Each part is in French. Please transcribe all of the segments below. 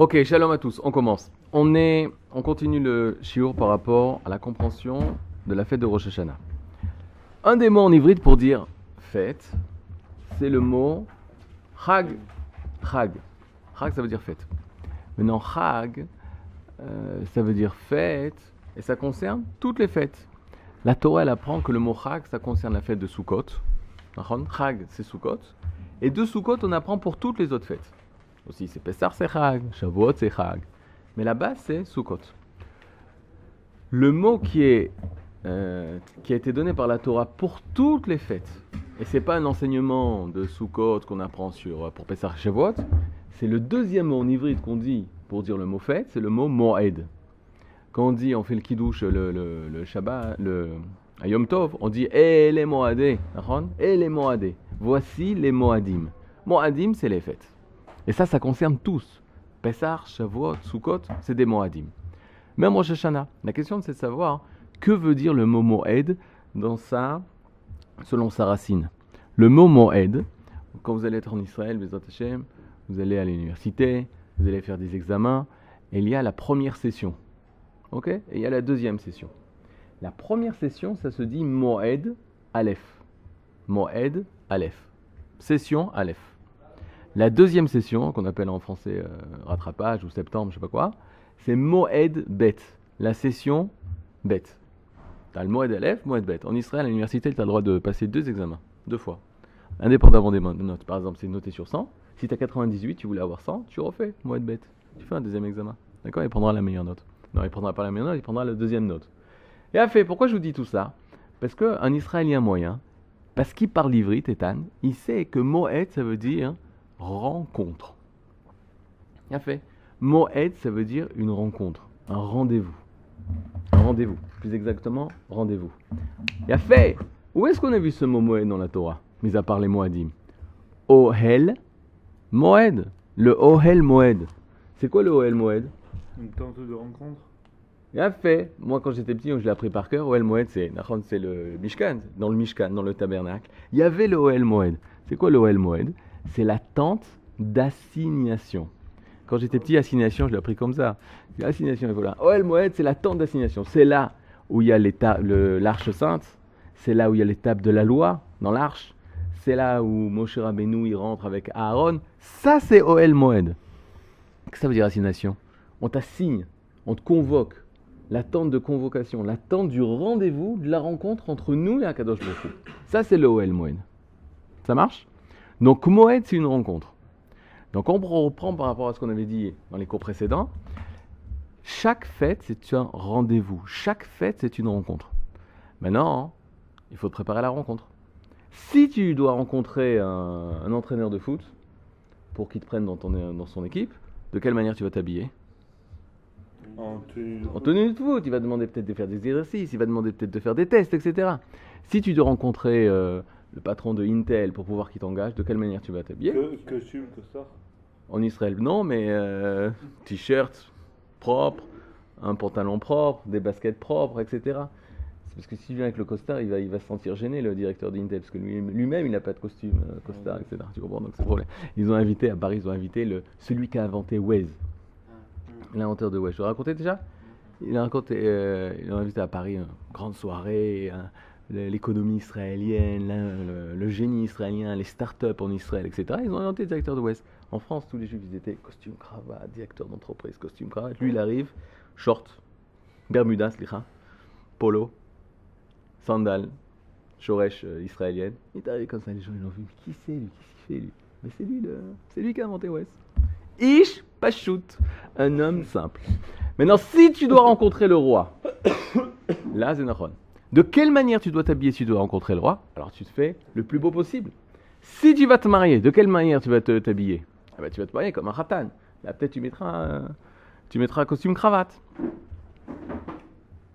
Ok, shalom à tous, on commence. On, est, on continue le shiur par rapport à la compréhension de la fête de Rosh Hashanah. Un des mots en hybride pour dire fête, c'est le mot chag. Chag. Chag, ça veut dire fête. Maintenant, chag, euh, ça veut dire fête, et ça concerne toutes les fêtes. La Torah, elle apprend que le mot chag, ça concerne la fête de Sukkot. Chag, c'est Sukkot. Et de Sukkot, on apprend pour toutes les autres fêtes. Aussi, c'est Pessar, c'est Shavuot, c'est Chag. Mais là-bas, c'est Sukkot. Le mot qui, est, euh, qui a été donné par la Torah pour toutes les fêtes, et c'est pas un enseignement de Sukkot qu'on apprend sur, pour Pessar, Shavuot, c'est le deuxième mot en hybride qu'on dit pour dire le mot fête, c'est le mot Moed. Quand on dit, on fait le kiddush, le, Shabbat, le Yom Tov, on dit Eh les Moadé, Eh les Moadé. Voici les Moadim. Moadim, c'est les fêtes. Et ça, ça concerne tous. Pessah, Shavuot, Sukkot, c'est des Moadim. Même Rosh Hashanah. La question, c'est de savoir que veut dire le mot Moed dans sa, selon sa racine? Le mot Moed, quand vous allez être en Israël, vous allez à l'université, vous allez faire des examens, il y a la première session. Ok? Et il y a la deuxième session. La première session, ça se dit Moed Aleph. Moed Aleph. Session Aleph. La deuxième session, qu'on appelle en français euh, rattrapage ou septembre, je sais pas quoi, c'est Moed Bet. La session Bet. Tu as le Moed Aleph, Moed Bet. En Israël, à l'université, tu as le droit de passer deux examens, deux fois. Indépendamment des notes. Par exemple, c'est noté sur 100. Si tu as 98, tu voulais avoir 100, tu refais Moed Bet. Tu fais un deuxième examen. D'accord? Il prendra la meilleure note. Non, il prendra pas la meilleure note, il prendra la deuxième note. Et à fait, pourquoi je vous dis tout ça? Parce qu'un Israélien moyen, parce qu'il parle l'ivrit, Tétan, il sait que Moed, ça veut dire rencontre. Il a fait. Moed, ça veut dire une rencontre, un rendez-vous. Un rendez-vous, plus exactement, rendez-vous. Il a fait. Où est-ce qu'on a vu ce mot Moed dans la Torah, mis à part les Moadim? Ohel Moed. Le Ohel Moed. C'est quoi le Ohel Moed? Une tente de rencontre il a fait. Moi, quand j'étais petit, je l'ai appris par cœur. Ohel Moed, c'est, c'est le Mishkan, dans le Mishkan, dans le tabernacle. Il y avait le Ohel Moed. C'est quoi le Ohel Moed? C'est la tente d'assignation. Quand j'étais petit, assignation, je l'ai appris comme ça. Assignation, voilà. Ohel Moed, c'est la tente d'assignation. C'est là où il y a l'arche sainte. C'est là où il y a l'étape de la loi, dans l'arche. C'est là où Moshe Rabbeinu, il rentre avec Aaron. Ça, c'est Ohel Moed. Qu'est-ce que ça veut dire assignation? On t'assigne, on te convoque l'attente de convocation, l'attente du rendez-vous, de la rencontre entre nous et Akadosh Baruch Ça, c'est le Oel Moed. Ça marche? Donc, Moed, c'est une rencontre? Donc, on reprend par rapport à ce qu'on avait dit dans les cours précédents. Chaque fête, c'est un rendez-vous. Chaque fête, c'est une rencontre. Maintenant, il faut préparer la rencontre. Si tu dois rencontrer un, entraîneur de foot pour qu'il te prenne dans, ton, dans son équipe, de quelle manière tu vas t'habiller? En tenue de foot. Il va demander peut-être de faire des exercices, il va demander peut-être de faire des tests, etc. Si tu dois rencontrer euh, le patron de Intel pour pouvoir qu'il t'engage, de quelle manière tu vas t'habiller que, Costume, ça En Israël, non, mais euh, t-shirt propre, un pantalon propre, des baskets propres, etc. C'est parce que s'il vient avec le costard, il va, il va se sentir gêné, le directeur d'Intel, parce que lui-même, il n'a pas de costume, euh, costard, etc. Tu comprends Donc c'est problème. Ils ont invité, à Paris, ils ont invité le, celui qui a inventé Waze l'inventeur de Wesh. Je raconté déjà? Il a raconté, euh, il a invité à Paris une grande soirée, hein, l'économie israélienne, le, génie israélien, les start-up en Israël, etc. Ils ont inventé le directeur de West. En France, tous les juifs, ils étaient costume, cravate, directeur d'entreprise, costume, cravate. Lui, il arrive, short, bermuda, slicha, polo, sandales, shoresh euh, israélienne. Il est arrivé comme ça, les gens, ils l'ont vu. qui c'est lui Qu'est-ce qu'il fait lui? Mais c'est lui, c'est lui qui a inventé West. Ish Pachout, un homme simple. Maintenant, si tu dois rencontrer le roi, là, Zénaron, de quelle manière tu dois t'habiller si tu dois rencontrer le roi? Alors, tu te fais le plus beau possible. Si tu vas te marier, de quelle manière tu vas t'habiller? Ah ben, Tu vas te marier comme un khatan. Là, peut-être tu mettras, tu mettras un costume cravate.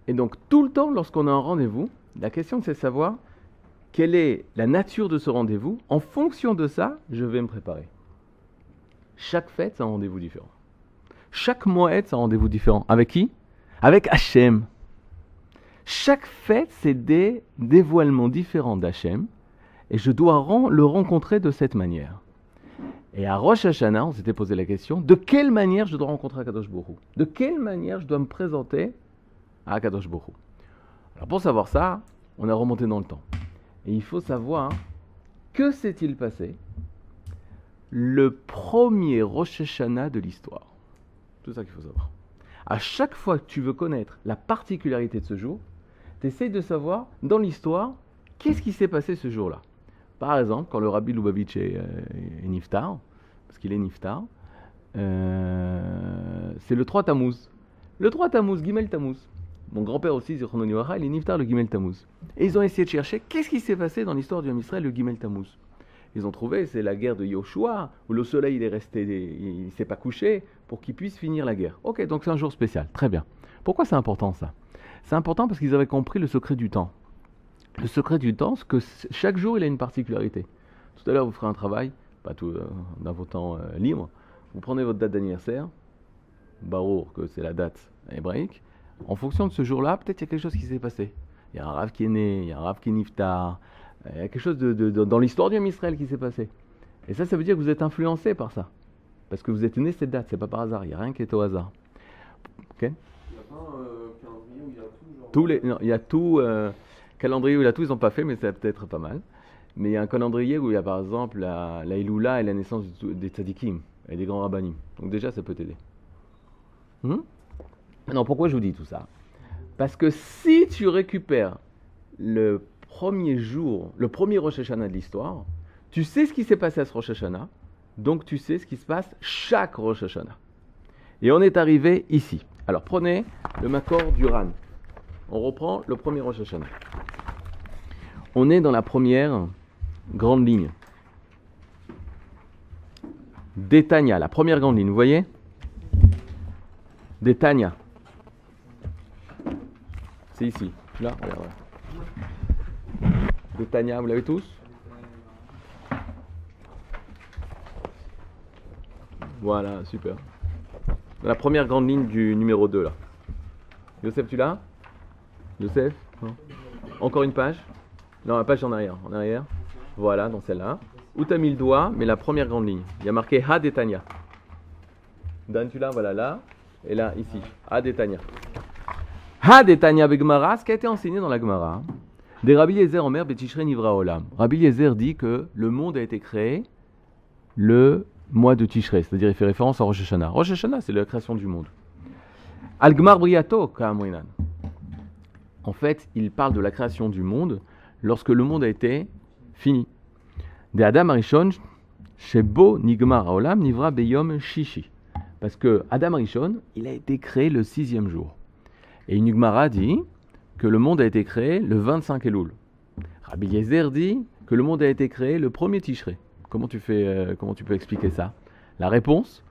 Et donc, tout le temps, lorsqu'on a un rendez-vous, la question, c'est de savoir quelle est la nature de ce rendez-vous. En fonction de ça, je vais me préparer. Chaque fête, c'est un rendez-vous différent. Chaque moed, c'est un rendez-vous différent. Avec qui? Avec Hachem. Chaque fête, c'est des dévoilements différents d'Hachem. Et je dois le rencontrer de cette manière. Et à Rosh Hashanah, on s'était posé la question de quelle manière je dois rencontrer Akadosh Borou De quelle manière je dois me présenter à Akadosh Borou Alors pour savoir ça, on a remonté dans le temps. Et il faut savoir que s'est-il passé le premier Rosh Hashanah de l'histoire. Tout ça qu'il faut savoir. À chaque fois que tu veux connaître la particularité de ce jour, tu de savoir dans l'histoire qu'est-ce qui s'est passé ce jour-là. Par exemple, quand le rabbi Lubavitch est, euh, niftar, parce qu'il est niftar, euh, c'est le 3 Tammuz. Le 3 Tammuz, Gimel Tammuz. Mon grand-père aussi, Zichrono il est niftar le Gimel Tammuz. Et ils ont essayé de chercher qu'est-ce qui s'est passé dans l'histoire du Israël, le Gimel Tammuz. Ils ont trouvé, c'est la guerre de Yoshua, où le soleil il est resté, il s'est pas couché, pour qu'il puisse finir la guerre. Ok, donc c'est un jour spécial, très bien. Pourquoi c'est important ça? C'est important parce qu'ils avaient compris le secret du temps le secret du temps, c'est que chaque jour, il a une particularité. Tout à l'heure, vous ferez un travail, pas tout euh, dans vos temps euh, libres. Vous prenez votre date d'anniversaire, Barour, que c'est la date hébraïque. En fonction de ce jour-là, peut-être il y a quelque chose qui s'est passé. Il y a un rave qui est né, il y a un rave qui est niftar, il y a quelque chose de, dans l'histoire du Israël qui s'est passé. Et ça, ça veut dire que vous êtes influencé par ça. Parce que vous êtes né cette date, c'est pas par hasard, il n'y a rien qui est au hasard. Ok? Il y a tout calendrier où il a tout, ils n'ont pas fait, mais c'est peut-être pas mal. Mais il y a un calendrier où il y a par exemple la, la et la naissance des tzadikim et des grands rabbinim. Donc déjà, ça peut t'aider. Hmm? Non, pourquoi je vous dis tout ça? Parce que si tu récupères le premier jour, le premier Rosh Hashanah de l'histoire, tu sais ce qui s'est passé à ce Rosh Hashanah, donc tu sais ce qui se passe chaque Rosh Hashanah. Et on est arrivé ici. Alors prenez le Makor du Ran. On reprend le premier Rosh Hashanah. On est dans la première grande ligne. Détania, la première grande ligne, vous voyez? Détania. C'est ici. Là. Détania, vous l'avez tous? Voilà, super. la première grande ligne du numéro 2 là. Joseph, tu l'as? Joseph Encore une page Non, la page en arrière. En arrière. Voilà, dans celle-là. Où t'as mis le doigt, mais la première grande ligne. Il y a marqué Ha Tanya. Dan, tu l'as Voilà, là. Et là, ici. Ha Tanya. Ha Tanya Begmara, ce qui a été enseigné dans la Gemara. Des Rabbi Yezer Omer Betishre Nivra Olam. Rabbi Yezer dit que le monde a été créé le mois de Tishrei, c'est-à-dire il fait référence à Rosh Hashanah. Rosh Hashanah, c'est la création du monde. Al-Gmar Briato, Ka'amrinan en fait, il parle de la création du monde lorsque le monde a été fini. De Adam Arishon, Shebo Nigmar Olam Nivra Beyom Shishi. Parce que Adam Arishon, il a été créé le sixième jour. Et Nigmara dit que le monde a été créé le 25 Elul. Rabbi Yezer dit que le monde a été créé le premier Tishrei. Comment tu, fais, euh, comment tu peux expliquer ça? La réponse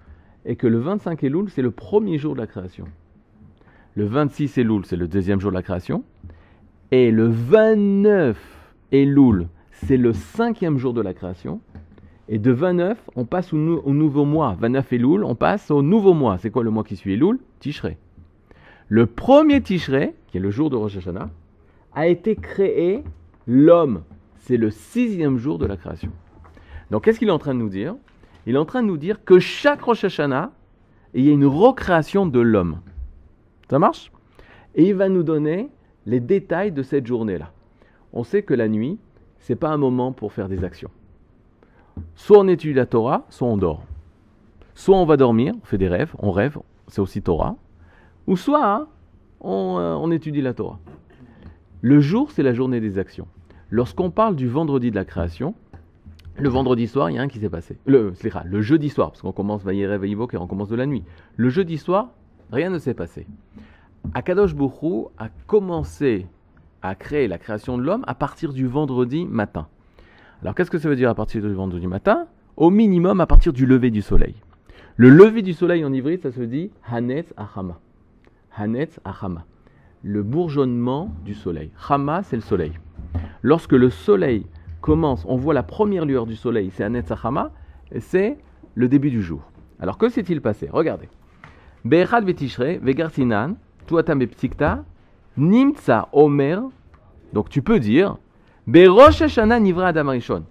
est que le 25 Elul, c'est le premier jour de la création. Le 26 Elul, c'est le deuxième jour de la création. Et le 29 Elul, c'est le cinquième jour de la création. Et de 29, on passe au, nouveau mois. 29 Elul, on passe au nouveau mois. C'est quoi le mois qui suit Elul? Tishrei. Le premier Tishrei, qui est le jour de Rosh Hashanah, a été créé l'homme. C'est le sixième jour de la création. Donc qu'est-ce qu'il est en train de nous dire? Il est en train de nous dire que chaque Rosh Hashanah, il y a une recréation de l'homme. Ça marche? Et il va nous donner les détails de cette journée-là. On sait que la nuit, c'est pas un moment pour faire des actions. Soit on étudie la Torah, soit on dort. Soit on va dormir, on fait des rêves, on rêve, c'est aussi Torah. Ou soit hein, on, euh, on, étudie la Torah. Le jour, c'est la journée des actions. Lorsqu'on parle du vendredi de la création, le vendredi soir, il y a un qui s'est passé. Le, le jeudi soir, parce qu'on commence Vaïre, Vaïvok et on commence de la nuit. Le jeudi soir, rien ne s'est passé. Akadosh Bouchou a commencé à créer la création de l'homme à partir du vendredi matin. Alors qu'est-ce que ça veut dire à partir du vendredi matin? Au minimum à partir du lever du soleil. Le lever du soleil en ivrite, ça se dit Hanetz Achama. Hanetz Achama. Le bourgeonnement du soleil. Chama, c'est le soleil. Lorsque le soleil commence, on voit la première lueur du soleil, c'est Hanetz Achama, c'est le début du jour. Alors que s'est-il passé? Regardez. Be'echad Betishre, Vegartinan, Tuatam Beptikta, Nimtsa Omer. Donc tu peux dire, Be Rosh Hashanah Nivra Adam Arishon.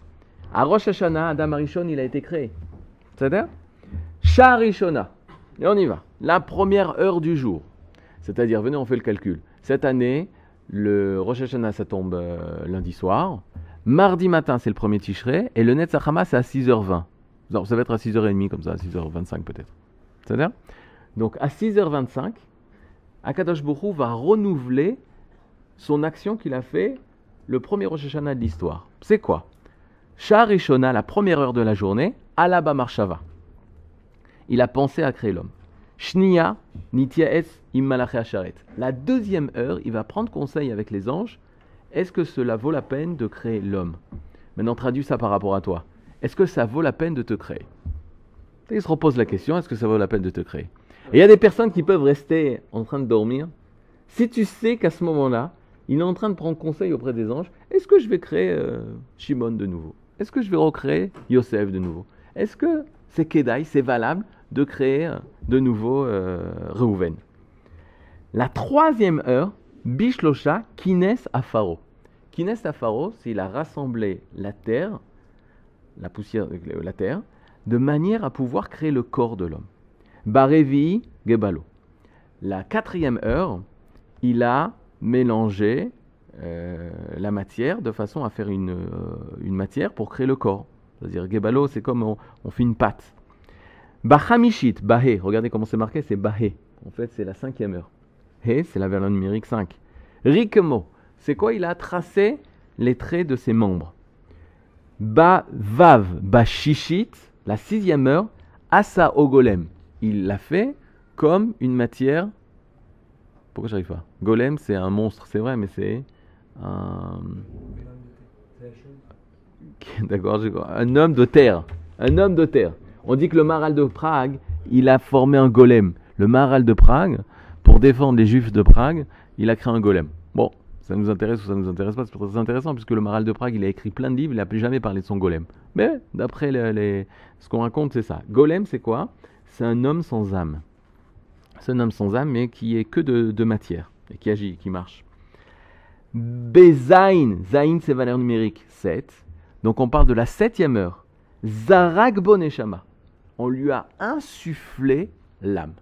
À Rosh Hashanah, Adam Arishon, il a été créé. C'est-à-dire Sharishona. Et on y va. La première heure du jour. C'est-à-dire, venez, on fait le calcul. Cette année, le Rosh Hashanah, ça tombe euh, lundi soir. Mardi matin, c'est le premier Tishrei. Et le Netzachama, c'est à 6h20. Non, ça va être à 6h30, comme ça, à 6h25 peut-être. C'est-à-dire Donc, à 6h25, Akadosh Baruch va renouveler son action qu'il a fait le premier Rosh Hashanah de l'histoire. C'est quoi? Sharishona, la première heure de la journée, Alaba Marshava. Il a pensé à créer l'homme. Shnia, Immalaché. La deuxième heure, il va prendre conseil avec les anges. Est-ce que cela vaut la peine de créer l'homme? Maintenant, traduis ça par rapport à toi. Est-ce que ça vaut la peine de te créer? Il se repose la question, est-ce que ça vaut la peine de te créer? Et il y a des personnes qui peuvent rester en train de dormir. Si tu sais qu'à ce moment-là, il est en train de prendre conseil auprès des anges, est-ce que je vais créer euh, Shimon de nouveau? Est-ce que je vais recréer Yosef de nouveau? Est-ce que c'est Kedai, c'est valable de créer euh, de nouveau euh, Reuven? La troisième heure, Bishlosha, Kines Afaro. Kines Afaro, c'est il a rassemblé la terre, la poussière, de la terre, de manière à pouvoir créer le corps de l'homme. Barevi Gebalo. La quatrième heure, il a mélangé euh, la matière de façon à faire une, euh, une matière pour créer le corps. C'est-à-dire, Gebalo, c'est comme on, on, fait une pâte. Bachamishit, Bahé, regardez comment c'est marqué, c'est Bahé. En fait, c'est la cinquième heure. He, c'est la valeur numérique 5. Rikmo, c'est quoi? Il a tracé les traits de ses membres. Ba Vav, la sixième heure, Asa Ogolem. Il l'a fait comme une matière pourquoi j'arrive pas? Golem, c'est un monstre, c'est vrai, mais c'est un. D'accord, un homme de terre. Un homme de terre. On dit que le maral de Prague, il a formé un golem. Le maral de Prague, pour défendre les juifs de Prague, il a créé un golem. Bon, ça nous intéresse ou ça nous intéresse pas, c'est très intéressant puisque le maral de Prague, il a écrit plein de livres, il n'a plus jamais parlé de son golem. Mais d'après ce qu'on raconte, c'est ça. Golem, c'est quoi? C'est un homme sans âme. C'est un homme sans âme, mais qui est que de, matière et qui agit, qui marche. Bezain, Zain, c'est valeur numérique 7. Donc on parle de la septième heure. Zarak Boneshama. On lui a insufflé l'âme.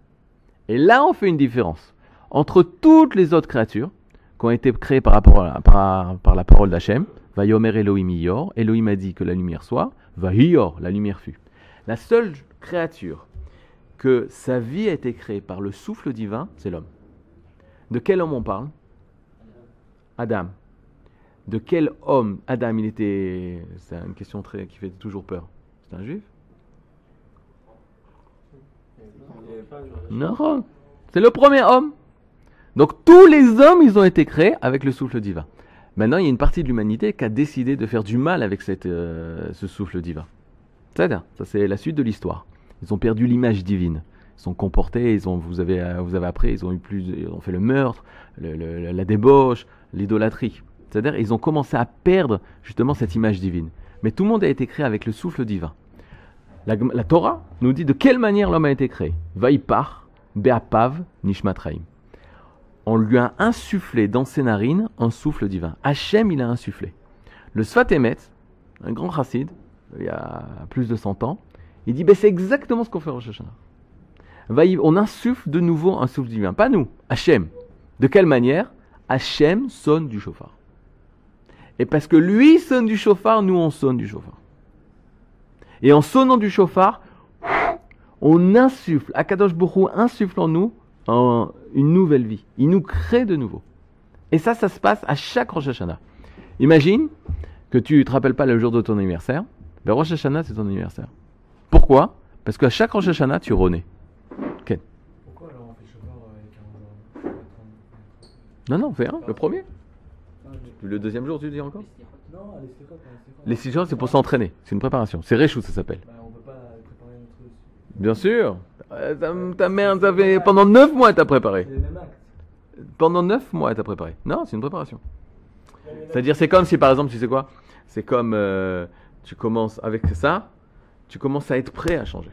Et là, on fait une différence entre toutes les autres créatures qui ont été créées par, la parole d'Hachem. Vayomer Elohim Iyor. Elohim a dit que la lumière soit. Vahiyor, la lumière fut. La seule créature que sa vie a été créée par le souffle divin, c'est l'homme. De quel homme on parle? Adam. De quel homme Adam, il était. C'est une question qui fait toujours peur. C'est un juif? Non. C'est le premier homme. Donc tous les hommes, ils ont été créés avec le souffle divin. Maintenant, il y a une partie de l'humanité qui a décidé de faire du mal avec euh, ce souffle divin. C'est-à-dire, ça c'est la suite de l'histoire. Ils ont perdu l'image divine. Ils sont comportés, ils ont, vous, avez, vous avez appris, ils ont, eu plus, ils ont fait le meurtre, la débauche, l'idolâtrie. C'est-à-dire, ils ont commencé à perdre justement cette image divine. Mais tout le monde a été créé avec le souffle divin. La, la Torah nous dit de quelle manière l'homme a été créé. Vaipar, Beapav, Nishmatraim. On lui a insufflé dans ses narines un souffle divin. Hachem, il a insufflé. Le Sfatemet, un grand chassid, il y a plus de 100 ans, il dit, ben, c'est exactement ce qu'on fait au Rosh Hashanah. On insuffle de nouveau un souffle divin. Pas nous, Hachem. De quelle manière? Hachem sonne du chauffard. Et parce que lui sonne du chauffard, nous on sonne du chauffard. Et en sonnant du chauffard, on insuffle, Akadosh Bokhu insuffle en nous en une nouvelle vie. Il nous crée de nouveau. Et ça, ça se passe à chaque Rosh Hashanah. Imagine que tu ne te rappelles pas le jour de ton anniversaire. Ben Rosh Hashanah, c'est ton anniversaire. Pourquoi? Parce qu'à chaque Rosh Hashanah, tu renais. Okay. Pourquoi alors on fait chauffard avec un Non, non, fais un, le premier. Le deuxième jour, tu dis encore? Non, les six jours, c'est pour s'entraîner. C'est une préparation. C'est Réchou, ça s'appelle. Bah, on peut pas préparer notre truc. Bien sûr. Euh, ta, ta mère, fait pendant 9 mois, t'as préparé. Le. Pendant 9 mois, t'as préparé. Non, c'est une préparation. C'est-à-dire, c'est comme si, par exemple, tu sais quoi? C'est comme euh, tu commences avec ça, tu commences à être prêt à changer.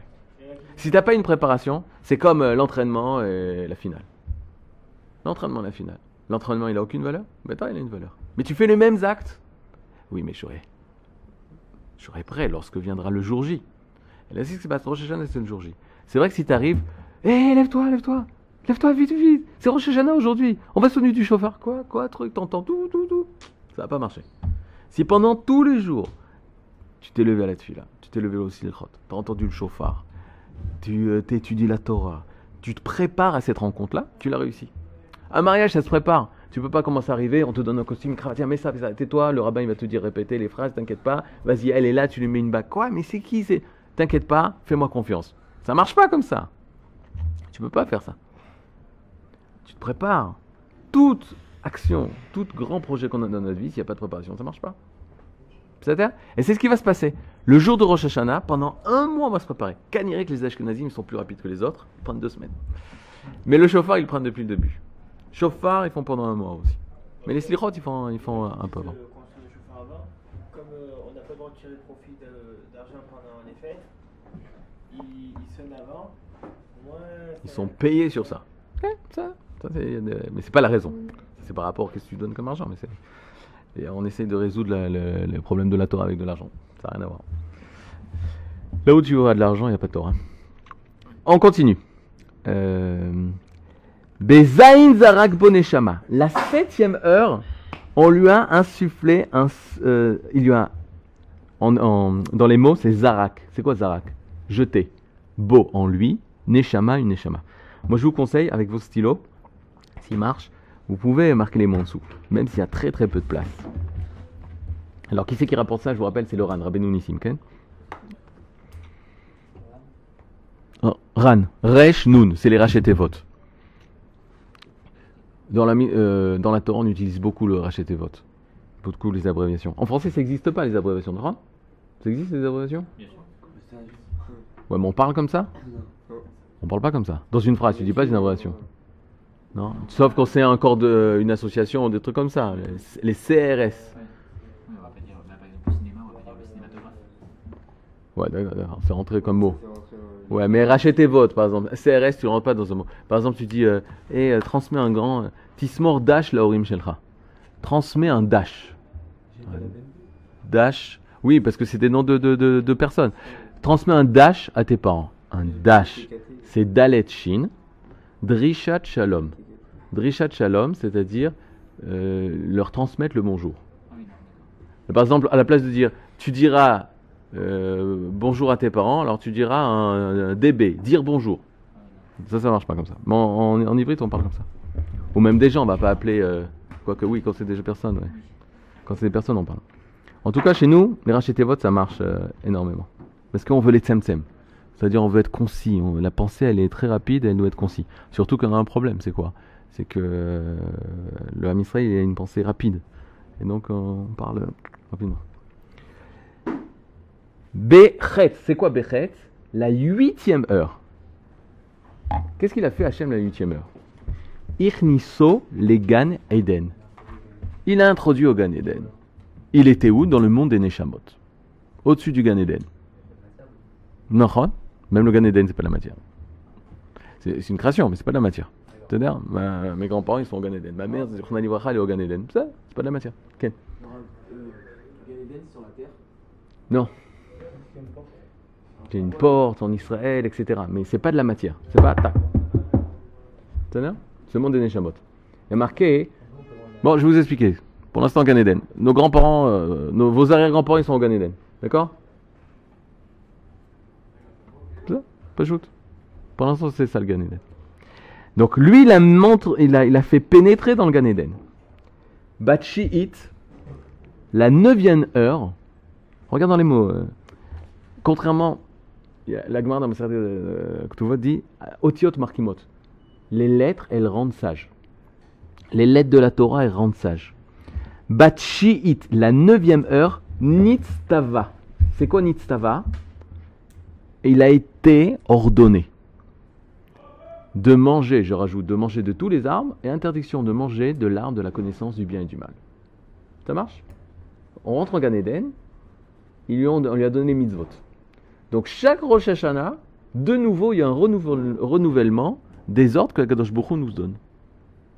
Si t'as pas une préparation, c'est comme euh, l'entraînement et la finale. L'entraînement et la finale. L'entraînement, il a aucune valeur? Mais toi, il a une valeur. Mais tu fais les mêmes actes? Oui, mais je serai, je serai prêt lorsque viendra le jour J. Et là, c'est ce qui. Rosh c'est le jour J. C'est vrai que si tu arrives, hé, lève-toi, lève-toi, lève-toi, vite, vite, c'est Rosh Hashanah aujourd'hui. On va sonner du chauffeur. Quoi, quoi, truc, t'entends tout, tout, tout. Ça va pas marcher. Si pendant tous les jours, tu t'es levé à la là, tu t'es levé aussi le crotte, tu as entendu le chauffard, tu euh, t'étudies la Torah, tu te prépares à cette rencontre-là, tu l'as réussi. Un mariage, ça se prépare. Tu peux pas commencer à arriver, on te donne un costume, cravate, tiens, mets ça, ça, tais-toi, le rabbin il va te dire répéter les phrases, t'inquiète pas, vas-y, elle est là, tu lui mets une bague. Quoi, mais c'est qui c'est? T'inquiète pas, fais-moi confiance. Ça marche pas comme ça. Tu peux pas faire ça. Tu te prépares. Toute action, tout grand projet qu'on a dans notre vie, s'il n'y a pas de préparation, ça marche pas. Et c'est ce qui va se passer. Le jour de Rosh Hashanah, pendant un mois, on va se préparer. Caniré que les Ashkenazim sont plus rapides que les autres, ils prennent deux semaines. Mais le chauffard, ils le prennent depuis le début. Chauffard, ils font pendant un mois aussi. Mais les slichot, ils font, ils font un peu avant. Comme euh, on n'a pas le droit de tirer profit de- d'argent pendant les fêtes, ils, sonnent avant. Sont payés sur ça. Ça, ça c'est- mais c'est pas la raison. C'est par rapport à ce que tu donnes comme argent. Mais c'est- on essaye de résoudre le, problème de la Torah avec de l'argent. Ça n'a rien à voir. Là où tu auras de l'argent, il n'y a pas de Torah. On continue. Euh, Bezaïn Zarak Boneshama. La septième heure, on lui a insufflé un. euh, il lui a. dans les mots, c'est Zarak. C'est quoi Zarak? Jeter. Beau en lui, Neshama, une Neshama. Moi, je vous conseille, avec vos stylos, s'il marche, vous pouvez marquer les mots en dessous, même s'il y a très très peu de place. Alors, qui c'est qui rapporte ça? Je vous rappelle, c'est le Ran, Rabbeinu Nissim, Ken Oh, Ran, Resh Nun, c'est les rachetés votes. Dans la, euh, dans la Torah, on utilise beaucoup le racheté vote. Beaucoup les abréviations. En français, ça n'existe pas, les abréviations de Ran? Ça existe, les abréviations? Ouais, mais on parle comme ça? On parle pas comme ça. Dans une phrase, tu dis pas une abréviation. Non? Sauf quand c'est encore de, une association ou des trucs comme ça. Les, les CRS. On va pas dire, par exemple, le cinéma, on va pas dire le cinématographe. Ouais, d'accord, c'est rentré comme mot. Ouais, mais racheter vote, par exemple. CRS, tu ne rentres pas dans un mot. Par exemple, tu dis, euh, Eh, euh, transmets un grand. euh, Tismor dash laorim shelcha. Transmets un dash. Dash. Oui, parce que c'est des noms de, de, de, de personnes. Transmets un dash à tes parents. Un dash. C'est Dalet Shin. Drishat Shalom. Drishat Shalom, c'est-à-dire euh, leur transmettre le bonjour. Ah. Par exemple, à la place de dire tu diras euh, bonjour à tes parents, alors tu diras un, un DB, dire bonjour. Ça, ça marche pas comme ça. Mais en, en, en hybride, on parle comme ça. Ou même des gens, on va pas appeler. euh, quoique oui, quand c'est des personnes, ouais. Quand c'est des personnes, on parle. En tout cas, chez nous, les racheter votes, ça marche euh, énormément. Parce qu'on veut les tsem-tsem. C'est-à-dire, on veut être concis. On- la pensée, elle est très rapide, elle doit être concis. Surtout qu'on a un problème, c'est quoi? C'est que euh, le Ham Israël, il a une pensée rapide. Et donc, on parle rapidement. Bechet, c'est quoi Bechet? La huitième heure. Qu'est-ce qu'il a fait Hachem la huitième heure? Irniso les Gan Eden. Il a introduit au Gan Eden. Il était où? Dans le monde des Neshamot. Au-dessus du Gan Eden. Non, même le Gan Eden, c'est pas la matière. C'est c'est une création, mais c'est pas de la matière. Ma- mes grands-parents, ils sont au Gan Eden. Ma mère, Zichron Livracha, elle est au Gan Eden. Ça, c'est pas de la matière. Ken sur la terre. Non. Il y a une porte en Israël, etc. Mais c'est pas de la matière. C'est pas tac. Le monde des Neshamot. Il y a marqué. Bon, je vais vous expliquer. Pour l'instant, Gan Eden. Nos grands-parents, euh, nos, vos arrière-grands-parents, ils sont au Gan Eden. D'accord? Pas shoot? Pour l'instant, c'est ça le Gan Eden. Donc, lui, il a, montre, il a, il fait pénétrer dans le Gan Eden. Batchi'it, la neuvième heure. Regarde dans les mots. euh, contrairement, la Gemara dans Maseret euh, Ketuvot dit Otiot Markimot. Les lettres, elles rendent sages. Les lettres de la Torah, elles rendent sages. Batchi'it, la neuvième heure, Nitztava. C'est quoi Nitztava? Il a été ordonné de manger, je rajoute, de manger de tous les arbres et interdiction de manger de l'arbre de la connaissance du bien et du mal. Ça marche? On rentre en Gan Eden, lui on lui a donné mitzvot. Donc chaque Rosh Hashanah, de nouveau, il y a un renouvel- renouvellement des ordres que Kadosh Baruch Hu nous donne.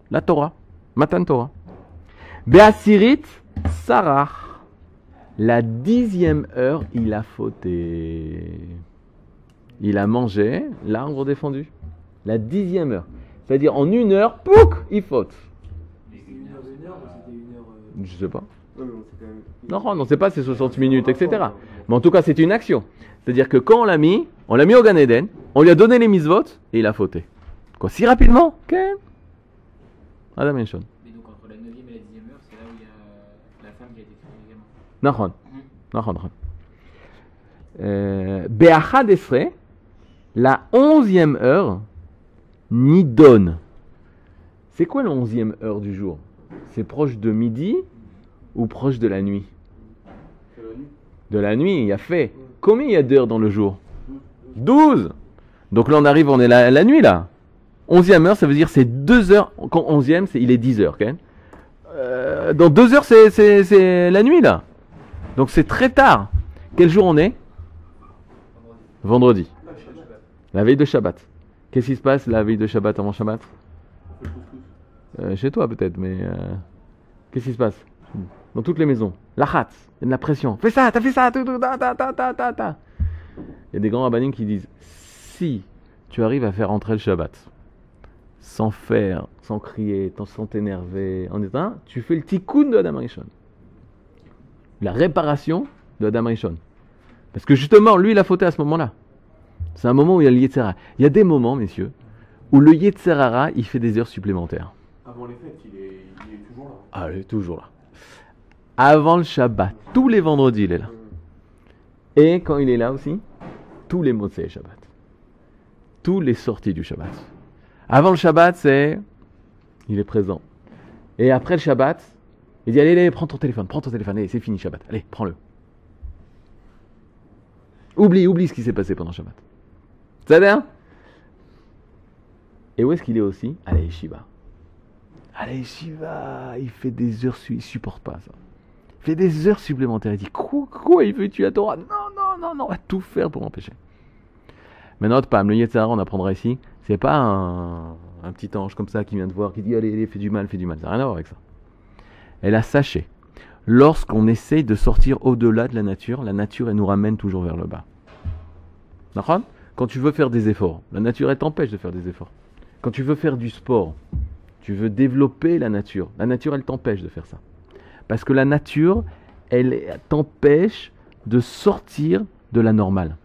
La Torah, Matan Torah. Beasirit Sarah. La dixième heure, il a fauté. il a mangé l'arbre défendu. La dixième heure. C'est-à-dire en une heure, pouc, il faute. Une heure, une heure, une heure. euh, Je sais pas. Non. Non, on ne sait pas, c'est 60 minutes, etc. Mais en tout cas, c'est une action. C'est-à-dire que quand on l'a mis, on l'a mis au Gan Eden, on lui a donné les mises-votes et il a fauté. Quoi, si rapidement? Ken Adam Sean. Mais donc entre la 9 et la 10 heure, c'est là où il y a la femme qui a été créée également. Nahon. Nahon, nahon. Euh, Be'achad la onzième heure, Nidon. C'est quoi la onzième heure du jour? C'est proche de midi ou proche de la nuit? De la nuit, il y a fait. Combien il y a d'heures dans le jour? 12 Donc là, on arrive, on est la, la nuit là. Onzième heure, ça veut dire c'est deux heures. Quand onzième, c'est, il est 10 heures, Ken. Euh, dans deux heures, c'est, c'est, c'est la nuit là. Donc c'est très tard. Quel jour on est? Vendredi. La veille de Shabbat. Qu'est-ce qui se passe la veille de Shabbat avant Shabbat. Euh, Chez toi peut-être, mais euh, qu'est-ce qui se passe Dans toutes les maisons. La chatte, il y a de la pression. Fais ça, t'as fait ça, tout, tout, ta, ta, ta, ta, ta, ta. Il y a des grands rabbinim qui disent si tu arrives à faire entrer le Shabbat sans faire, sans crier, sans t'énerver, en étant, tu fais le tikkun de Adam Rishon. La réparation de Adam Rishon. Parce que justement, lui, il a fauté à ce moment-là. C'est un moment où il y a le Yetzerara. Il y a des moments, messieurs, où le Yetzerara, il fait des heures supplémentaires. Avant les fêtes, il est, il est toujours là. Ah, il est toujours là. Avant le Shabbat, tous les vendredis, il est là. Et quand il est là aussi, tous les Motsei Shabbat. Tous les sorties du Shabbat. Avant le Shabbat, c'est. Il est présent. Et après le Shabbat, il dit Allez, allez, prends ton téléphone, prends ton téléphone, allez, c'est fini Shabbat. Allez, prends-le. Oublie, oublie ce qui s'est passé pendant Shabbat. Ça va bien Et où est-ce qu'il est aussi? À la Yeshiva. À il fait des heures, il supporte pas ça. Il fait des heures supplémentaires. Il dit Quoi, quoi Il veut tuer la Torah Non, non, non, non, on va tout faire pour empêcher. Mais notre Pam, le Yetzirah, on apprendra ici, c'est pas un, un petit ange comme ça qui vient de voir, qui dit Allez, allez, fais du mal, fais du mal. Ça n'a rien à voir avec ça. Elle a sachez, lorsqu'on essaye de sortir au-delà de la nature, la nature, elle nous ramène toujours vers le bas. D'accord? Quand tu veux faire des efforts, la nature, elle t'empêche de faire des efforts. Quand tu veux faire du sport, tu veux développer la nature, la nature, elle t'empêche de faire ça. Parce que la nature, elle t'empêche de sortir de la normale.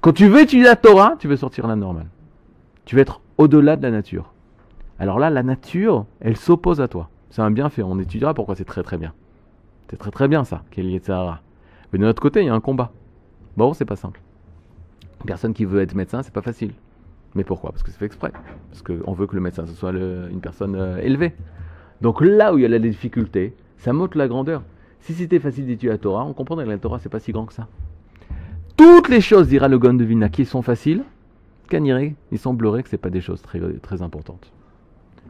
Quand tu veux étudier la Torah, tu veux sortir de la normale. Tu veux être au-delà de la nature. Alors là, la nature, elle s'oppose à toi. C'est un bienfait. On étudiera pourquoi c'est très très bien. C'est très très bien ça, qu'il y ait. Mais de notre côté, il y a un combat. Bon, c'est pas simple. Personne qui veut être médecin, c'est pas facile. Mais pourquoi? Parce que c'est fait exprès. Parce qu'on veut que le médecin ce soit une personne euh, élevée. Donc là où il y a la difficulté, ça montre la grandeur. Si c'était facile d'étudier la Torah, on comprendrait que la Torah c'est pas si grand que ça. Toutes les choses, dira le Gon de Vilna, qui sont faciles, Kaniré, il semblerait que c'est pas des choses très, très importantes.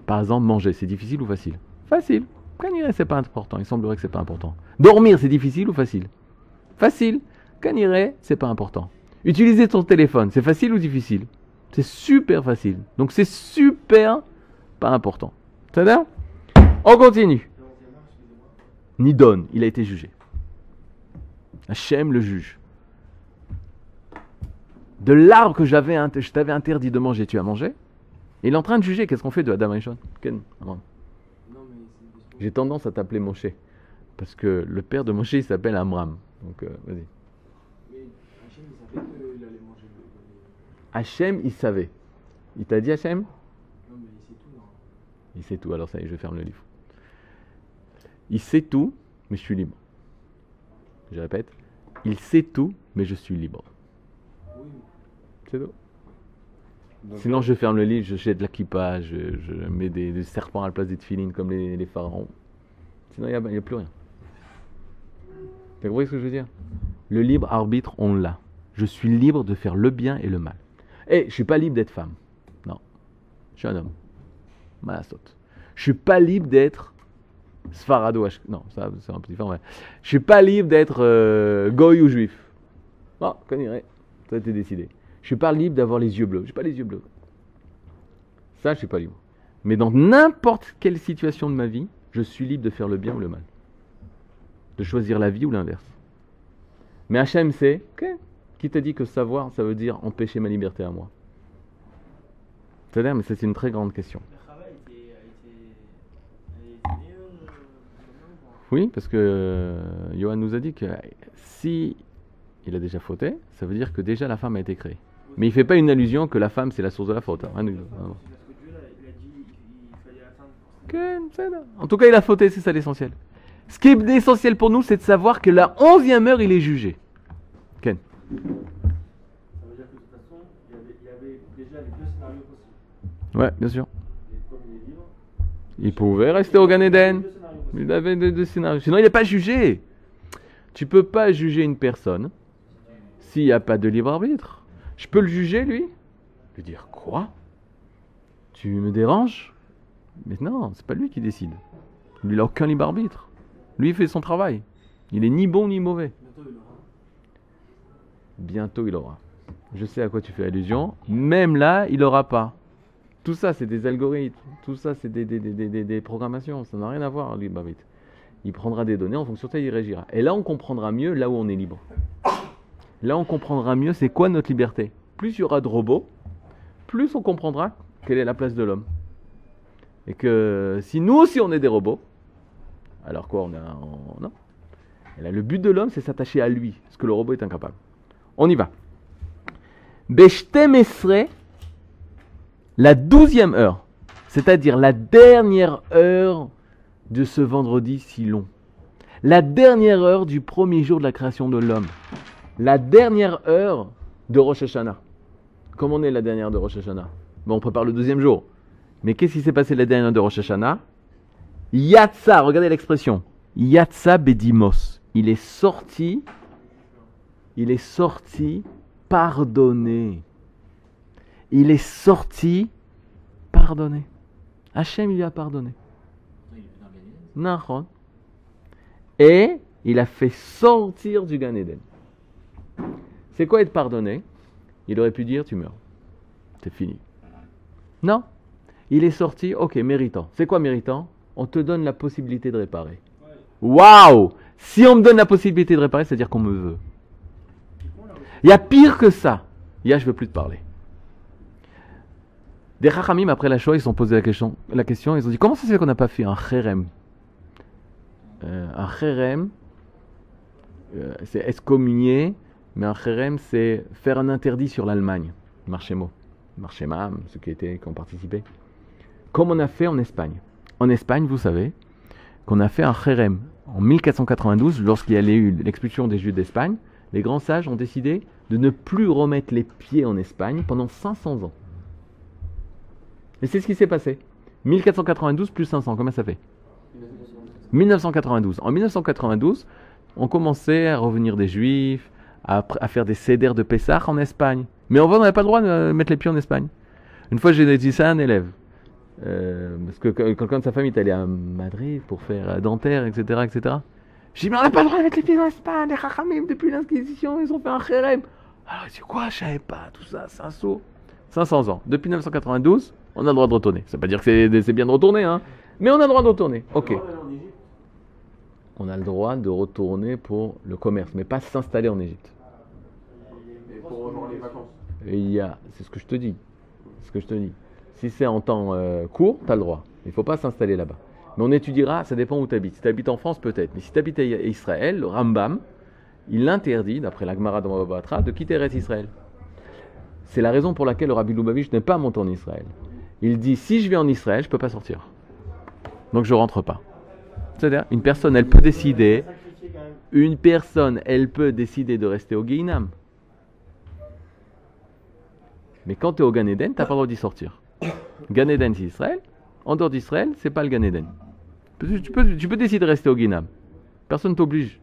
Par exemple, manger, c'est difficile ou facile? Facile. Kaniré, c'est pas important. Il semblerait que c'est pas important. Dormir, c'est difficile ou facile? Facile. Kaniré, c'est pas important. Utiliser ton téléphone, c'est facile ou difficile? C'est super facile. Donc c'est super pas important. Ça va? On continue. Nidon, il a été jugé. Hachem le juge. De l'arbre que j'avais, je t'avais interdit de manger, tu as mangé? Il est en train de juger. Qu'est-ce qu'on fait de Adam et Ken. J'ai tendance à t'appeler Moshe. Parce que le père de Moshe, il s'appelle Amram. Donc, euh, vas-y. Hachem, il savait qu'il allait manger le. le- Hachem, il savait. Il t'a dit Hachem? Non, mais c'est tout, non Il sait tout. Alors ça y est, je ferme le livre. Il sait tout, mais je suis libre. Je répète. Il sait tout, mais je suis libre. Oui, C'est tout? Donc, Sinon, je ferme le livre, je jette la kippa, je, je mets des, des serpents à la place des tefilines comme les, les pharaons. Sinon, il n'y a, il y a plus rien. Vous compris ce que je veux dire? Le libre arbitre, on l'a. Je suis libre de faire le bien et le mal. Et je suis pas libre d'être femme. Non. Je suis un homme. Malastot. Je suis pas libre d'être Sfarado. Non, ça, c'est un peu différent. ouais. Je suis pas libre d'être euh, goy ou juif. Bon, connaît. Ça a été décidé. Je suis pas libre d'avoir les yeux bleus. J'ai pas les yeux bleus. Ça, je suis pas libre. Mais dans n'importe quelle situation de ma vie, je suis libre de faire le bien ou le mal. De choisir la vie ou l'inverse. Mais c'est ok. Qui t'a dit que savoir, ça veut dire empêcher ma liberté à moi C'est-à-dire, mais c'est une très grande question. Oui, parce que euh, Johan nous a dit que si il a déjà fauté, ça veut dire que déjà la femme a été créée. Mais il fait pas une allusion que la femme c'est la source de la faute. hein. En tout cas, il a fauté, c'est ça l'essentiel. Ce qui est essentiel pour nous, c'est de savoir que la onzième heure, il est jugé. Ça veut dire que de toute façon, il y avait, il y avait déjà les deux scénarios possibles. Ouais, bien sûr. Les premiers livres. Il pouvait rester au Gan Eden. Deux scénarios possibles. Il avait deux, deux scénarios. Sinon, il n'est pas jugé. Tu peux pas juger une personne s'il n'y a pas de libre arbitre. Je peux le juger, lui? Lui dire quoi? Tu me déranges? Mais non, c'est pas lui qui décide. Lui, il n'a aucun libre arbitre. Lui, il fait son travail. Il est ni bon ni mauvais. Bientôt, il aura. Je sais à quoi tu fais allusion. Même là, il aura pas. Tout ça, c'est des algorithmes. Tout ça, c'est des, programmations. Ça n'a rien à voir, arbitre. Il prendra des données, en fonction de ça, il réagira. Et là, on comprendra mieux là où on est libre. Là, on comprendra mieux c'est quoi notre liberté. Plus il y aura de robots, plus on comprendra quelle est la place de l'homme. Et que si nous aussi on est des robots, alors quoi, on a. on- non. Le but de l'homme, c'est s'attacher à lui, ce que le robot est incapable. On y va. Beshtemesre, la douzième heure, c'est-à-dire la dernière heure de ce vendredi si long. La dernière heure du premier jour de la création de l'homme. La dernière heure de Rosh Hashanah. Comment on est la dernière de Rosh Hashanah Bon, on prépare le deuxième jour. Mais qu'est-ce qui s'est passé la dernière de Rosh Hashanah? Yatsa, regardez l'expression. Yatsa Bedimos. Il est sorti, il est sorti pardonné. Il est sorti pardonné. Hachem, il lui a pardonné. Et il a fait sortir du Gan Eden. C'est quoi être pardonné? Il aurait pu dire tu meurs. C'est fini. Non. Il est sorti, ok, méritant. C'est quoi méritant? On te donne la possibilité de réparer. Waouh Si on me donne la possibilité de réparer, c'est-à-dire qu'on me veut. Il y a pire que ça. Il y a je veux plus te parler. Des Rachamim, après la Shoah, ils se sont posé la question, la question ils ont dit comment ça se fait qu'on n'a pas fait un Kherem? Euh, Un Kherem, euh, c'est excommunier, mais un Kherem, c'est faire un interdit sur l'Allemagne. Marchémo, Marchémam, ceux qui, étaient, qui ont participé. Comme on a fait en Espagne. En Espagne, vous savez, qu'on a fait un Kherem en 1492, lorsqu'il y a eu l'expulsion des Juifs d'Espagne, les grands sages ont décidé de ne plus remettre les pieds en Espagne pendant 500 ans. Et c'est ce qui s'est passé. 1492 plus 500, combien ça fait? 1992. En 1992, on commençait à revenir des Juifs, à, faire des cédères de Pessah en Espagne. Mais on n'avait pas le droit de mettre les pieds en Espagne. Une fois, j'ai dit ça à un élève. Euh, parce que quelqu'un de sa famille est allé à Madrid pour faire euh, dentaire, etc., etc. J'ai dit, mais on n'a pas le droit de mettre les pieds en Espagne. Les Chachamim, depuis l'Inquisition, ils ont fait un kherem. Alors, il dit, quoi, je savais pas, tout ça, c'est un saut. 500 ans. Depuis 1992, on a le droit de retourner. Ça veut pas dire que c'est c'est bien de retourner, hein. Mais on a le droit de retourner. Ok. On a le droit de retourner pour le commerce, mais pas s'installer en Égypte. Et pour rejoindre les vacances. Et il y a, c'est ce que je te dis. C'est ce que je te dis. Si c'est en temps euh, court, tu as le droit. Il ne faut pas s'installer là-bas. Mais on étudiera, ça dépend où tu habites. Si tu habites en France, peut-être. Mais si tu habites à Israël, le Rambam, il interdit, d'après la Gemara de Batra, de quitter Eretz Israël. C'est la raison pour laquelle le Rabbi Lubavitch n'est pas monté en Israël. Il dit si je vais en Israël, je ne peux pas sortir. Donc je rentre pas. C'est-à-dire, une personne, elle peut décider une personne, elle peut décider de rester au Guéinam. Mais quand tu es au Gan Eden, tu pas le droit d'y sortir. Gan Eden, c'est Israël. En dehors d'Israël, c'est pas le Gan Eden. Tu tu peux, tu peux décider de rester au Guéinam. Personne ne t'oblige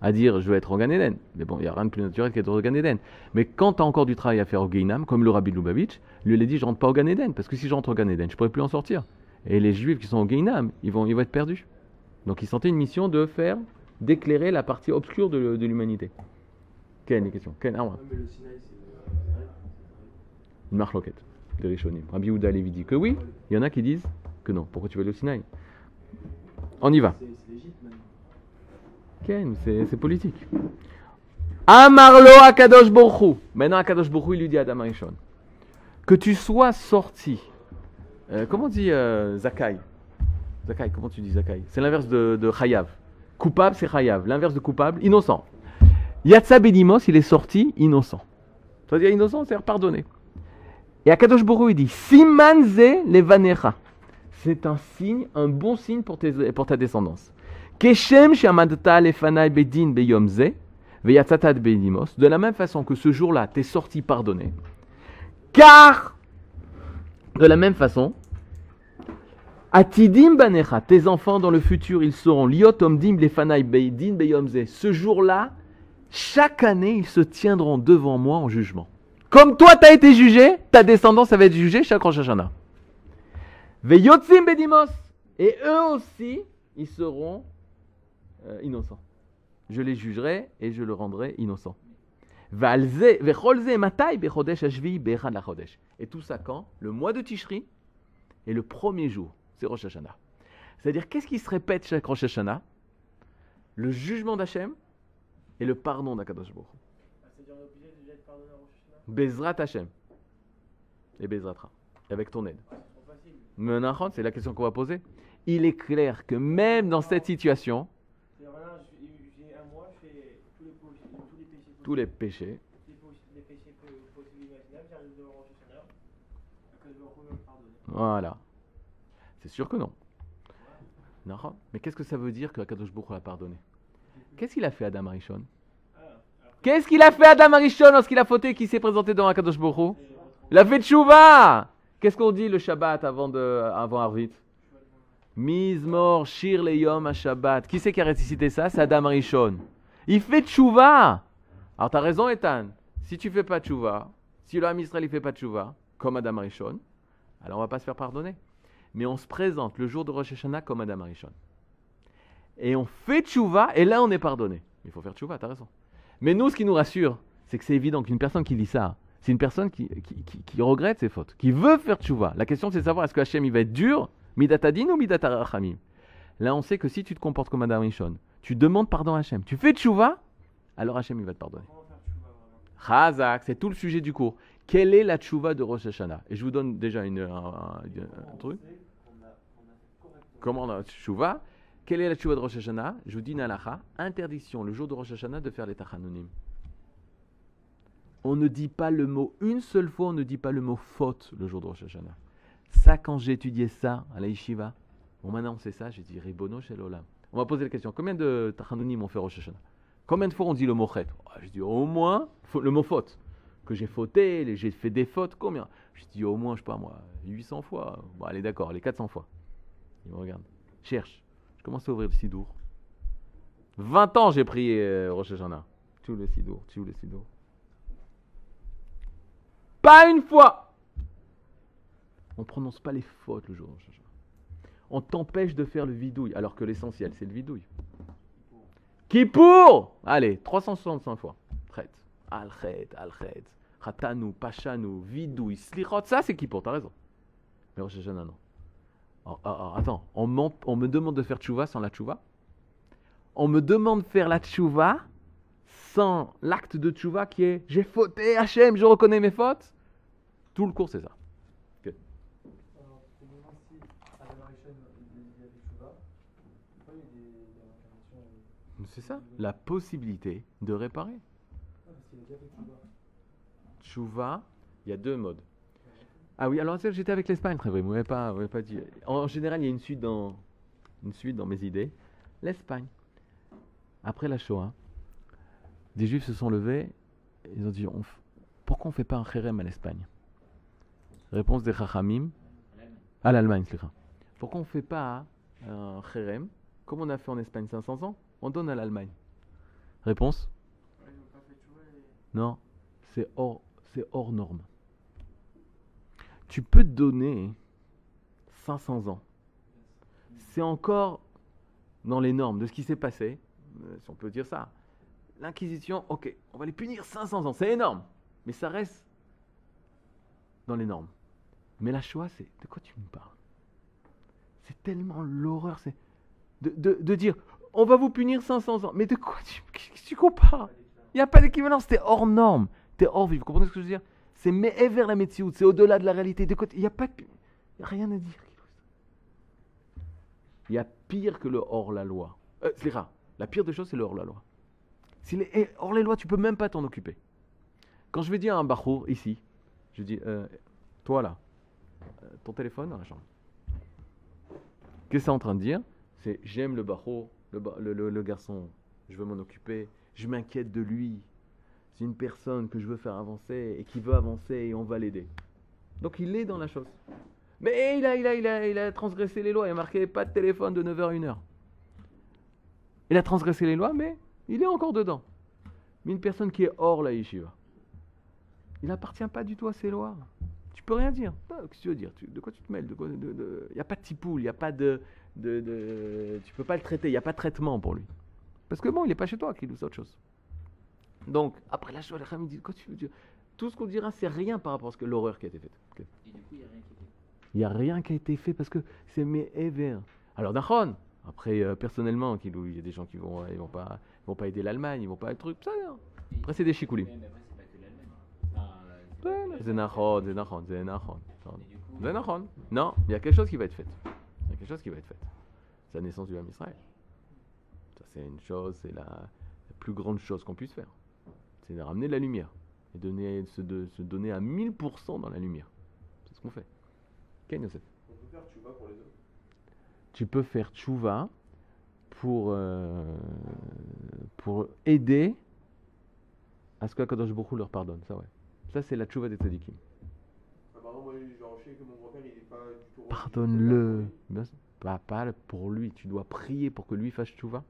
à dire je veux être au Gan Eden. Mais bon, il n'y a rien de plus naturel qu'être au Gan Eden. Mais quand tu as encore du travail à faire au Guéinam, comme le Rabbi Lubavitch, lui il a dit je rentre pas au Gan Eden. Parce que si je rentre au Gan Eden, je pourrais plus en sortir. Et les juifs qui sont au Guéinam, ils vont, ils vont être perdus. Donc il sentait une mission de faire, d'éclairer la partie obscure de, de l'humanité. Quelle est question? Quelle ah, ouais. Une marche loquette de Rishonim. Rabbi Levi dit que oui, il y en a qui disent que non. Pourquoi tu vas aller au Sinaï? On y va. C'est c'est politique. Amarlo Akadosh Borchou. Maintenant, Akadosh Borchou, il lui dit à Adam Arishon que tu sois sorti. Euh, comment on dit euh, Zakai? Zakai, comment tu dis Zakai? C'est l'inverse de, de. Coupable, c'est Chayav. L'inverse de coupable, innocent. Yatsa Benimos, il est sorti innocent. Ça veut dire innocent, c'est-à-dire pardonné. Et Akadosh Borou, il dit Simanze levanecha. C'est un signe, un bon signe pour, tes- pour ta descendance. De la même façon que ce jour-là, t'es sorti pardonné. Car, de la même façon, Atidim banecha, tes enfants dans le futur, ils seront liot lefanai beyomze. Ce jour-là, chaque année, ils se tiendront devant moi en jugement. Comme toi, tu as été jugé, ta descendance va être jugée chaque Rosh. Veyotzim bedimos. Et eux aussi, ils seront euh, innocents. Je les jugerai et je le rendrai innocent. Et tout ça quand Le mois de Tishri et le premier jour. C'est Rosh Hashanah. C'est-à-dire, qu'est-ce qui se répète chaque Rosh Hashanah Le jugement d'Hachem et le pardon d'Akadosh Baruch. Ah, de Rosh Hashanah Bezrat Hashem. Et Bezratra. Avec ton aide. Ouais, c'est la question qu'on va poser. Il est clair que même dans cette situation, tous les, péchés voilà. C'est sûr que non. Mais qu'est-ce que ça veut dire que Akadosh Baruch l'a pardonné? Qu'est-ce qu'il a fait Adam Arishon? Ah, Qu'est-ce qu'il a fait Adam Arishon lorsqu'il a fauté et qu'il s'est présenté devant Akadosh Baruch. Il a fait tchouva Qu'est-ce qu'on dit le Shabbat avant, de, avant Arvit? Mizmor Shir Leyom Shabbat. Qui c'est qui a récité ça? C'est Adam Rishon. Il fait tchouva. Alors t'as raison, Ethan. Si tu fais pas tchouva, si le Ham Israël il fait pas tchouva, comme Adam Rishon, alors on va pas se faire pardonner. Mais on se présente le jour de Rosh Hashanah comme Adam Rishon. Et on fait tchouva, et là on est pardonné. Il faut faire tchouva, t'as raison. Mais nous, ce qui nous rassure, c'est que c'est évident qu'une personne qui lit ça, c'est une personne qui, qui, regrette ses fautes, qui veut faire tchouva. La question, c'est de savoir est-ce que Hachem il va être dur, midatadin ou midatarachamim. Là, on sait que si tu te comportes comme Adam Rishon, tu demandes pardon à Hachem, tu fais tchouva, alors Hachem il va te pardonner. Chazak, c'est tout le sujet du cours. Quelle est la tchouva de Rosh Hashanah? Et je vous donne déjà une, un, truc. Comment on a tchouva? Quelle est la tchouva de Rosh Hashanah? Je vous dis une halacha, interdiction le jour de Rosh Hashanah de faire les tachanonim. On ne dit pas le mot, une seule fois, on ne dit pas le mot faute le jour de Rosh Hashanah. Ça, quand j'ai étudié ça à la yeshiva, bon maintenant on sait ça, j'ai dit Ribono shel. On m'a posé la question, combien de tachanonim on fait Rosh Hashanah? Combien de fois on dit le mot chet? Ah, Je dis au moins le mot faute. Que j'ai fauté, j'ai fait des fautes, combien? Je dis au moins, je sais pas moi, 800 fois. Bon, allez, d'accord, les 400 fois. Il me regarde. Cherche. Je commence à ouvrir le sidour. 20 ans j'ai prié euh, Rosh Hashanah. Tout le sidour, tout le sidour. Pas une fois On prononce pas les fautes le jour. On t'empêche de faire le vidouille, alors que l'essentiel c'est le vidouille. Qui pour Allez, 365 fois. Chet. Al-Chet, Al-Chet. Khatanu, Pachanu, Vidouille, Slichot. Ça, c'est qui pour T'as raison. Mais Rosh Hashanah, non. Alors, attends, on, me demande de faire tchouva sans la tchouva? On me demande de faire la tchouva sans l'acte de tchouva qui est j'ai fauté, Hachem, je reconnais mes fautes Tout le cours, c'est ça. Euh, C'est ça, la possibilité de réparer. Chouva. Tchouva, il y a deux modes. Ah oui, alors j'étais avec l'Espagne, très vrai, vous m'avez pas, vous pas dit. En, général, il y a une suite dans, une suite dans mes idées. L'Espagne. Après la Shoah, des Juifs se sont levés, ils ont dit, on pourquoi on fait pas un kherem à l'Espagne? Réponse des Chachamim, à l'Allemagne, c'est Pourquoi on fait pas un kherem, comme on a fait en Espagne 500 ans, on donne à l'Allemagne? Réponse? Non, c'est hors, c'est hors norme. Tu peux donner 500 ans. C'est encore dans les normes de ce qui s'est passé, euh, si on peut dire ça. L'Inquisition, ok, on va les punir 500 ans, c'est énorme, mais ça reste dans les normes. Mais la Shoah, c'est de quoi tu me parles? C'est tellement l'horreur, c'est de, de- de dire on va vous punir 500 ans, mais de quoi tu, tu compares? Il n'y a pas d'équivalence, t'es hors norme, t'es hors vie. Vous comprenez ce que je veux dire? C'est mais vers la médecine, c'est au-delà de la réalité. De côté, il n'y a pas rien à dire. Il y a pire que le hors-la-loi. Euh, c'est rare. La pire des choses, c'est le hors-la-loi. Est eh, les lois, tu peux même pas t'en occuper. Quand je vais dire à un bachour, ici, je dis, euh, toi là, ton téléphone dans la chambre. Qu'est-ce que c'est en train de dire? C'est j'aime le bachour, le, ba- le- le- le garçon, je veux m'en occuper, je m'inquiète de lui. C'est une personne que je veux faire avancer et qui veut avancer et on va l'aider. Donc il est dans la chose. Mais il a, il, a, il, a, il a transgressé les lois, il a marqué pas de téléphone de 9h à 1h. Il a transgressé les lois, mais il est encore dedans. Mais une personne qui est hors la yeshiva, il n'appartient pas du tout à ces lois. Tu peux rien dire. Ah, Qu'est-ce que tu veux dire? Tu- De quoi tu te mêles? Il de, de, n'y a pas de tipoule, il n'y a pas de, de, de- Tu peux pas le traiter, il n'y a pas de traitement pour lui. Parce que bon, il n'est pas chez toi qu'il c'est autre chose. Donc, après la chose, les dit Quoi tu veux dire? Tout ce qu'on dira, c'est rien par rapport à ce que l'horreur qui a été faite. Et du coup, il n'y a rien qui était. Il n'y a rien qui a été fait parce que c'est mes ever. Alors Dachon, après euh, personnellement, il y a des gens qui vont, euh, ils vont pas, ils vont pas aider l'Allemagne, ils vont pas le truc, ça. non. Et- Après c'est des chicoulis. C'est l'Allemagne. C'est C'est Nachon. Non, il y a quelque chose qui va être fait. Il y a quelque chose qui va être fait. C'est la naissance du Ham Israël. Ça c'est une chose, c'est la, la plus grande chose qu'on puisse faire. C'est de ramener de la lumière et donner, se, de, se donner à 1000% dans la lumière. C'est ce qu'on fait. Ken Yosef. On peut faire tchouva pour les autres? tu peux faire tchouva pour, euh, pour aider à ce que Kadosh Baruch Hu leur pardonne. Ça, ouais. Ça, c'est la tchouva des tzadikim. Ah, Pardonne-le. Pas, pas pour lui. Tu dois prier pour que lui fasse tchouva.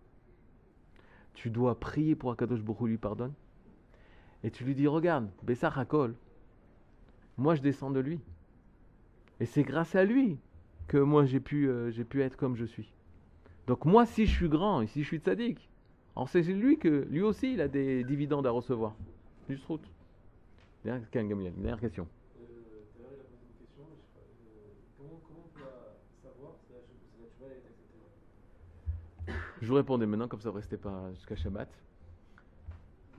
Tu dois prier pour que Kadosh Baruch Hu lui pardonne. Et tu lui dis, regarde, Bessar Hakol, moi je descends de lui. Et c'est grâce à lui que moi j'ai pu, euh, j'ai pu être comme je suis. Donc moi, si je suis grand et si je suis tzaddik, alors c'est lui que lui aussi il a des dividendes à recevoir. Juste route. Dernière, question. Euh, tout à l'heure, il a posé une question, mais je sais pas, euh, comment, comment on peut la savoir si la, si la tchouva est acceptée Je vous répondais maintenant, comme ça ne restait pas jusqu'à Shabbat.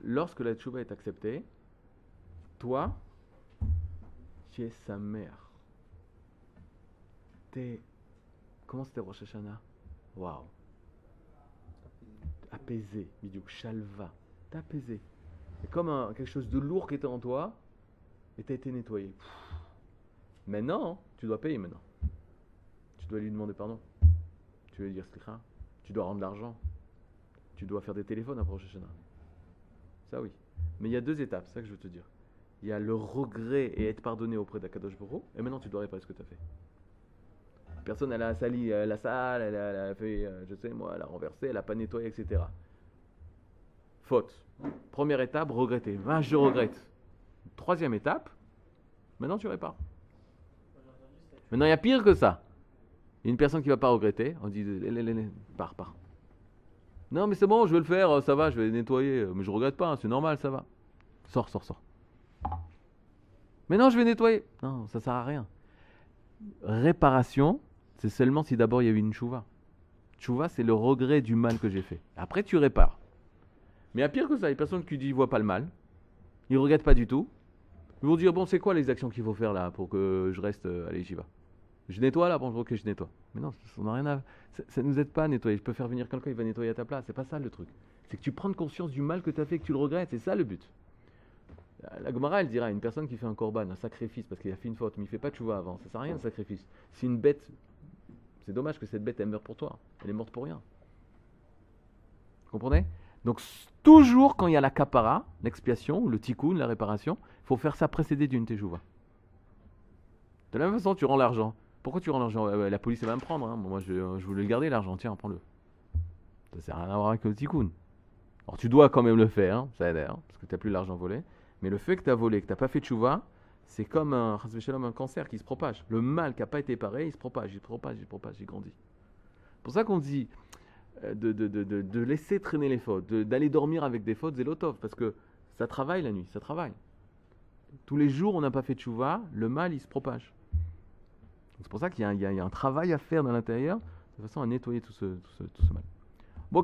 Lorsque la tchouva est acceptée, toi, tu es sa mère. T'es. Comment c'était Rosh Hashanah? Waouh. Apaisé, bidiouk, shalva. T'es apaisé. C'est comme un- quelque chose de lourd qui était en toi et t'as été nettoyé. Maintenant, tu dois payer maintenant. Tu dois lui demander pardon. Tu veux lui dire slicha. Tu dois rendre l'argent. Tu dois faire des téléphones après Rosh. Ça oui. Mais il y a deux étapes, c'est ça que je veux te dire. Il y a le regret et être pardonné auprès d'Akadosh Hu, et maintenant tu dois réparer ce que tu as fait. Personne, elle a sali la salle, elle a, elle a fait, euh, je sais moi, elle a renversé, elle a pas nettoyé, etc. Faute. Première étape, regretter. Ah, je regrette. Troisième étape, maintenant tu répares. Maintenant, il y a pire que ça. Une personne qui va pas regretter. On dit, lé, lé, lé, pars, pars. Non, mais c'est bon, je vais le faire, ça va, je vais nettoyer. Mais je regrette pas, hein, c'est normal, ça va. Sors, sors, sors. Mais non, je vais nettoyer. Non, ça sert à rien. Réparation, c'est seulement si d'abord il y a eu une chouva. Chouva, c'est le regret du mal que j'ai fait. Après, tu répares. Mais il y a pire que ça. Il y a personne qui dit, voit pas le mal. Ils regrettent pas du tout. Ils vont dire, bon, c'est quoi les actions qu'il faut faire là pour que je reste euh, à l'Ejiva Je nettoie là, bon, ok, je nettoie. Mais non, ça n'a rien à. Ça, ça nous aide pas à nettoyer. Je peux faire venir quelqu'un, il va nettoyer à ta place. C'est pas ça le truc. C'est que tu prends conscience du mal que tu as fait, que tu le regrettes. C'est ça le but. La- Gemara, elle dira une personne qui fait un korban, un sacrifice, parce qu'il a fait une faute, mais il fait pas de chouva avant. Ça sert à rien le sacrifice. Si une bête, c'est dommage que cette bête, elle meurt pour toi. Elle est morte pour rien. Vous comprenez? Donc, toujours quand il y a la kapara, l'expiation, le tikkun, la réparation, il faut faire ça précédé d'une teshuvah. De la même façon, tu rends l'argent. Pourquoi tu rends l'argent? Ouais, ouais, La police va me prendre. hein. Moi, je, je voulais le garder, l'argent. Tiens, prends-le. Ça sert à rien à voir avec le tikkun. Alors, tu dois quand même le faire, hein, ça aide, hein, parce que tu n'as plus l'argent volé. Mais le fait que tu as volé, que tu n'as pas fait de chouva, c'est comme un, un cancer qui se propage. Le mal qui n'a pas été paré, il se propage, il se propage, il se propage, il grandit. C'est pour ça qu'on dit euh, de, de, de, de, de laisser traîner les fautes, d'aller dormir avec des fautes, zélotov, parce que ça travaille la nuit, ça travaille. Tous les jours, on n'a pas fait de chouva, le mal, il se propage. C'est pour ça qu'il y, a un- travail à faire dans l'intérieur, de façon à nettoyer tout ce, tout ce, tout ce mal. Bon,